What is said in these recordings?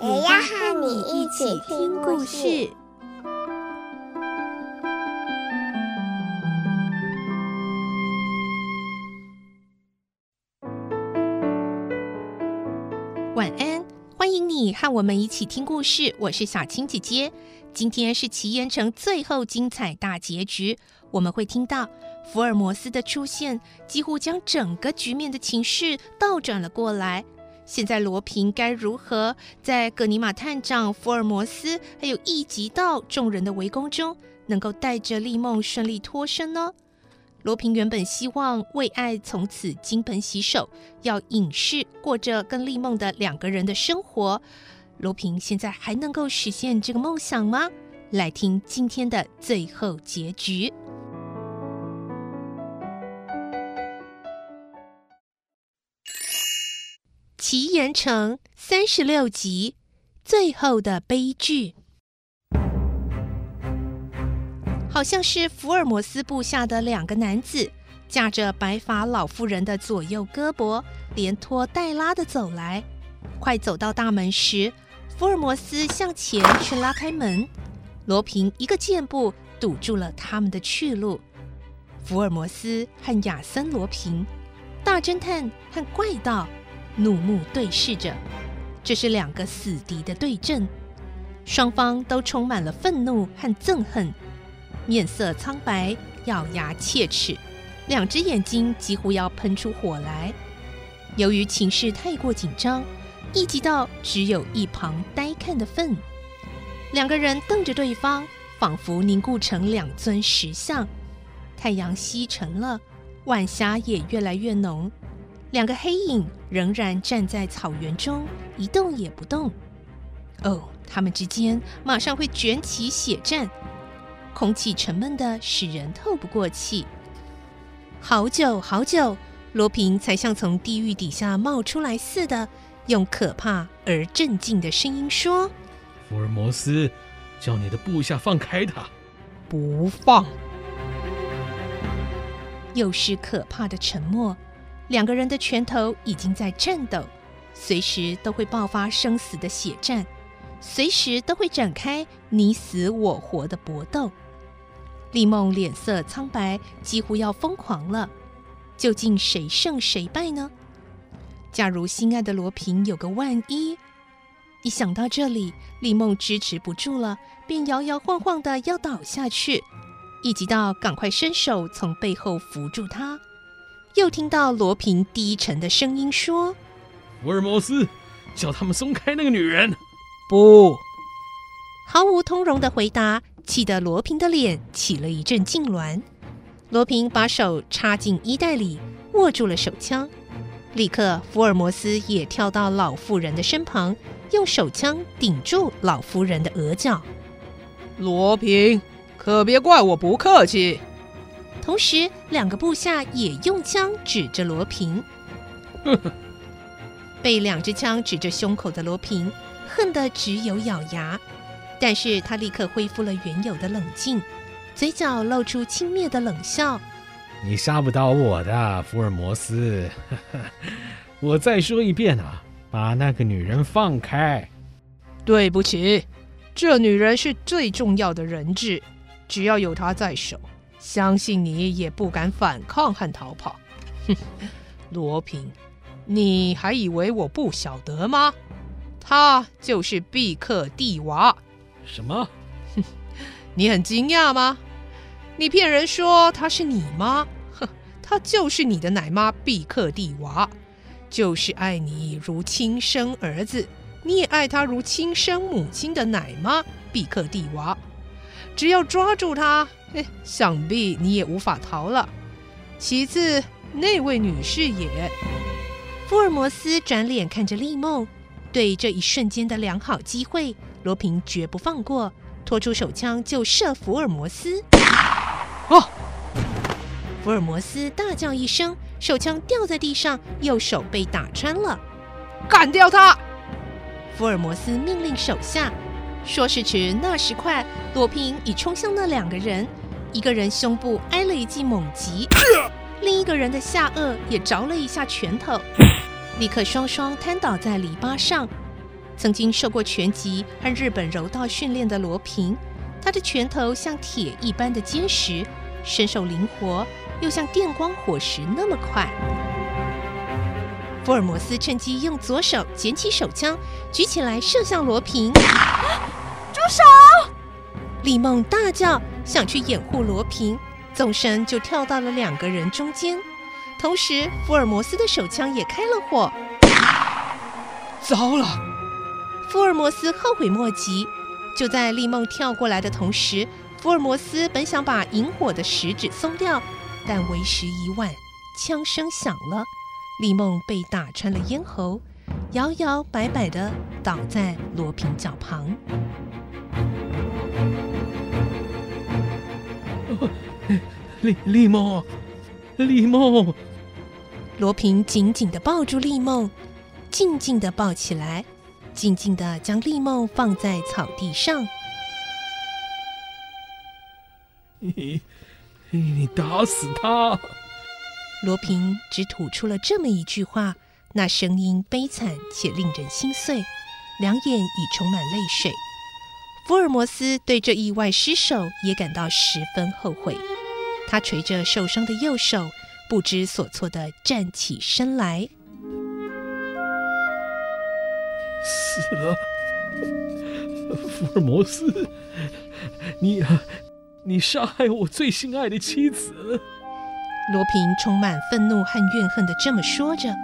也要和你一起听故事。晚安，欢迎你和我们一起听故事。我是小青姐姐。今天是奇岩城最后精彩大结局，我们会听到福尔摩斯的出现，几乎将整个局面的情势倒转了过来。现在罗平该如何在葛尼玛探长、福尔摩斯还有一级道众人的围攻中，能够带着丽梦顺利脱身呢？罗平原本希望为爱从此金盆洗手，要隐世过着跟丽梦的两个人的生活。罗平现在还能够实现这个梦想吗？来听今天的最后结局。奇岩城三十六集，最后的悲剧。好像是福尔摩斯部下的两个男子，架着白发老妇人的左右胳膊，连拖带拉的走来。快走到大门时，福尔摩斯向前去拉开门，罗平一个箭步堵住了他们的去路。福尔摩斯和亚森·罗平，大侦探和怪盗，怒目对视着，这是两个死敌的对阵，双方都充满了愤怒和憎恨。面色苍白，咬牙切齿，两只眼睛几乎要喷出火来。由于情势太过紧张，一级道只有一旁呆看的份。两个人瞪着对方，仿佛凝固成两尊石像。太阳西沉了，晚霞也越来越浓。两个黑影仍然站在草原中，一动也不动。哦，他们之间马上会卷起血战。空气沉闷的使人透不过气。好久好久，罗平才像从地狱底下冒出来似的，用可怕而镇静的声音说：“福尔摩斯，叫你的部下放开他。”不放。又是可怕的沉默。两个人的拳头已经在颤抖，随时都会爆发生死的血战，随时都会展开你死我活的搏斗。丽梦脸色苍白，几乎要疯狂了。究竟谁胜谁败呢？假如心爱的罗平有个万一，一想到这里，丽梦支持不住了，便摇摇晃晃的要倒下去。一急到赶快伸手从背后扶住她。又听到罗平低沉的声音说：“福尔摩斯，叫他们松开那个女人。”不，毫无通融的回答。气得罗平的脸起了一阵痉挛，罗平把手插进衣袋里，握住了手枪。立刻，福尔摩斯也跳到老妇人的身旁，用手枪顶住老妇人的额角。罗平，可别怪我不客气。同时，两个部下也用枪指着罗平。被两支枪指着胸口的罗平，恨得只有咬牙。但是他立刻恢复了原有的冷静，嘴角露出轻蔑的冷笑：“你杀不倒我的，福尔摩斯。我再说一遍啊，把那个女人放开。”对不起，这女人是最重要的人质，只要有她在手，相信你也不敢反抗和逃跑。哼，罗平，你还以为我不晓得吗？她就是毕克蒂娃。什么？哼，你很惊讶吗？你骗人说她是你妈？哼，她就是你的奶妈毕克蒂娃，就是爱你如亲生儿子，你也爱她如亲生母亲的奶妈毕克蒂娃。只要抓住她，哎，想必你也无法逃了。其次，那位女士也……福尔摩斯转脸看着丽梦，对这一瞬间的良好机会，罗平绝不放过，拖出手枪就射福尔摩斯。哦！福尔摩斯大叫一声，手枪掉在地上，右手被打穿了。干掉他！福尔摩斯命令手下。说时迟，那时快，罗平已冲向那两个人，一个人胸部挨了一记猛击，另一个人的下颚也着了一下拳头，立刻双双瘫倒在篱笆上。曾经受过拳击和日本柔道训练的罗平，他的拳头像铁一般的坚实，身手灵活，又像电光火石那么快。福尔摩斯趁机用左手捡起手枪，举起来射向罗平。住手！李梦大叫，想去掩护罗平，纵身就跳到了两个人中间。同时，福尔摩斯的手枪也开了火。糟了！福尔摩斯后悔莫及。就在丽梦跳过来的同时，福尔摩斯本想把引火的食指松掉，但为时已晚，枪声响了。丽梦被打穿了咽喉，摇摇摆摆地倒在罗平脚旁。丽丽梦，丽梦！罗平紧紧的抱住丽梦，静静的抱起来，静静的将丽梦放在草地上。你，你打死他！罗平只吐出了这么一句话，那声音悲惨且令人心碎，两眼已充满泪水。福尔摩斯对这意外失手也感到十分后悔，他垂着受伤的右手，不知所措地站起身来。死了，福尔摩斯，你，你杀害我最心爱的妻子。罗平充满愤怒和怨恨地这么说着，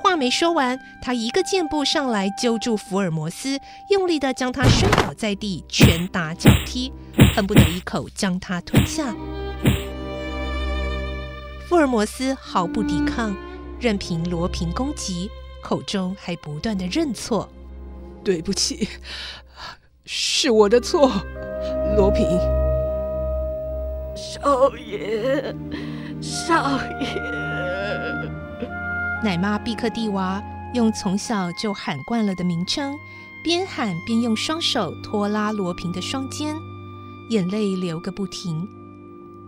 话没说完，他一个箭步上来揪住福尔摩斯，用力地将他摔倒在地，拳打脚踢，恨不得一口将他吞下。福尔摩斯毫不抵抗，任凭罗平攻击，口中还不断的认错：“对不起，是我的错，罗平。”少爷。少爷，奶妈毕克蒂娃用从小就喊惯了的名称，边喊边用双手拖拉罗平的双肩，眼泪流个不停。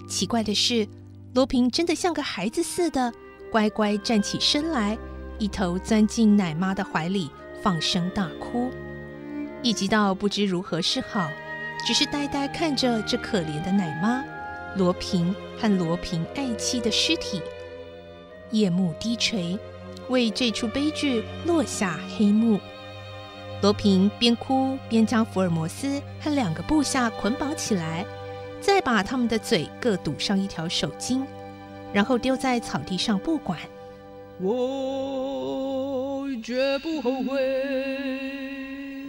奇怪的是，罗平真的像个孩子似的，乖乖站起身来，一头钻进奶妈的怀里，放声大哭，一急到不知如何是好，只是呆呆看着这可怜的奶妈。罗平和罗平爱妻的尸体，夜幕低垂，为这出悲剧落下黑幕。罗平边哭边将福尔摩斯和两个部下捆绑起来，再把他们的嘴各堵上一条手巾，然后丢在草地上不管。我绝不后悔。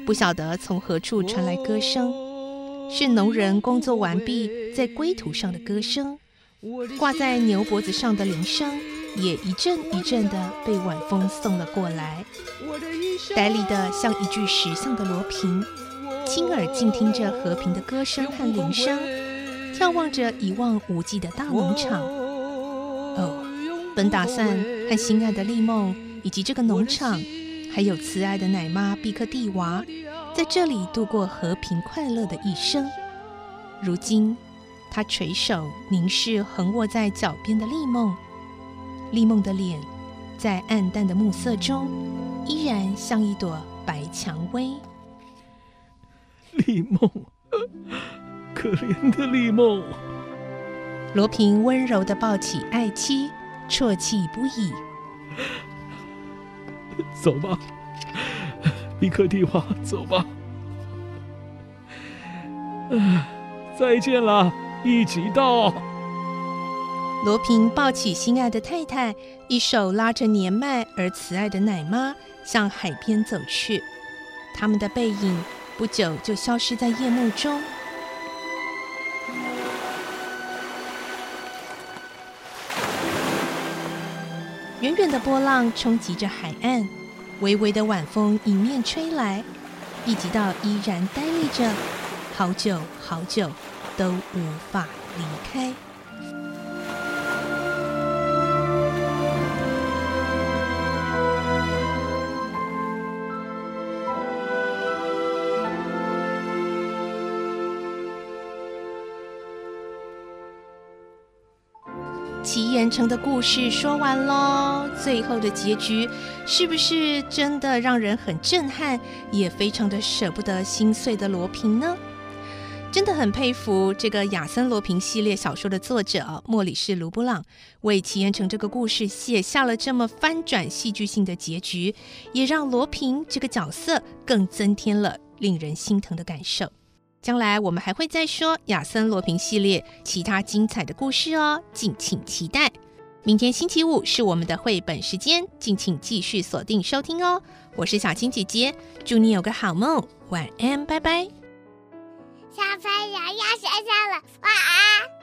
不晓得从何处传来歌声。是农人工作完毕在归途上的歌声，挂在牛脖子上的铃声也一阵一阵的被晚风送了过来。呆立的像一具石像的罗平，亲耳静听着和平的歌声和铃声，眺望着一望无际的大农场。哦，本打算和心爱的丽梦，以及这个农场，还有慈爱的奶妈毕克蒂娃。在这里度过和平快乐的一生。如今，他垂手凝视横卧在脚边的丽梦，丽梦的脸在暗淡的暮色中，依然像一朵白蔷薇。丽梦，可怜的丽梦。罗平温柔的抱起爱妻，啜泣不已。走吧。毕克蒂娃，走吧。嗯，再见了，一起到。罗平抱起心爱的太太，一手拉着年迈而慈爱的奶妈，向海边走去。他们的背影不久就消失在夜幕中。远远的波浪冲击着海岸。微微的晚风迎面吹来，一直到依然呆立着，好久好久都无法离开。奇岩城的故事说完喽，最后的结局是不是真的让人很震撼，也非常的舍不得心碎的罗平呢？真的很佩服这个亚森罗平系列小说的作者莫里斯卢布朗，为奇岩城这个故事写下了这么翻转戏剧性的结局，也让罗平这个角色更增添了令人心疼的感受。将来我们还会再说亚森罗平系列其他精彩的故事哦，敬请期待。明天星期五是我们的绘本时间，敬请继续锁定收听哦。我是小青姐姐，祝你有个好梦，晚安，拜拜。小朋友要睡觉了，晚安。